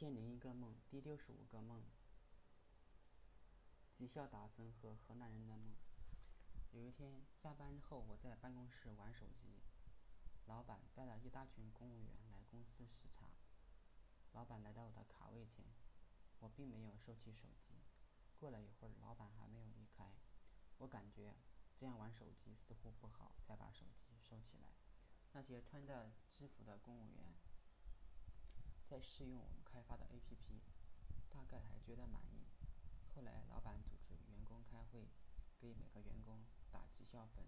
千零一个梦第六十五个梦，绩效打分和河南人的梦。有一天下班后，我在办公室玩手机，老板带了一大群公务员来公司视察。老板来到我的卡位前，我并没有收起手机。过了一会儿，老板还没有离开，我感觉这样玩手机似乎不好，才把手机收起来。那些穿着制服的公务员在试用我们开发的 APP，大概还觉得满意。后来老板组织员工开会，给每个员工打绩效分。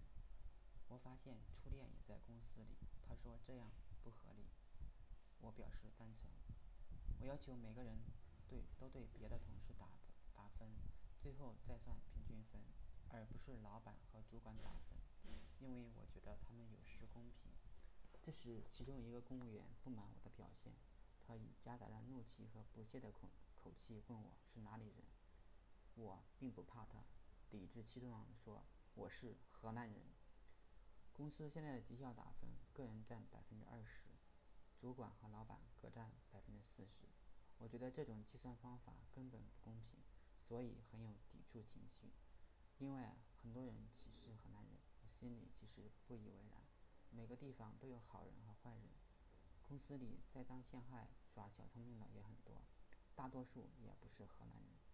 我发现初恋也在公司里，他说这样不合理，我表示赞成。我要求每个人对都对别的同事打打分，最后再算平均分，而不是老板和主管打分，因为我觉得他们有失公平。这时，其中一个公务员不满我的表现，以夹杂着怒气和不屑的口口气问我是哪里人。我并不怕他，理直气壮地说我是河南人。公司现在的绩效打分，个人占百分之二十，主管和老板各占百分之四十。我觉得这种计算方法根本不公平，所以很有抵触情绪。另外，很多人歧视河南人，我心里其实不以为然。每个地方都有好人和坏人，公司里栽赃陷害、耍小聪明的也很多，大多数也不是河南人。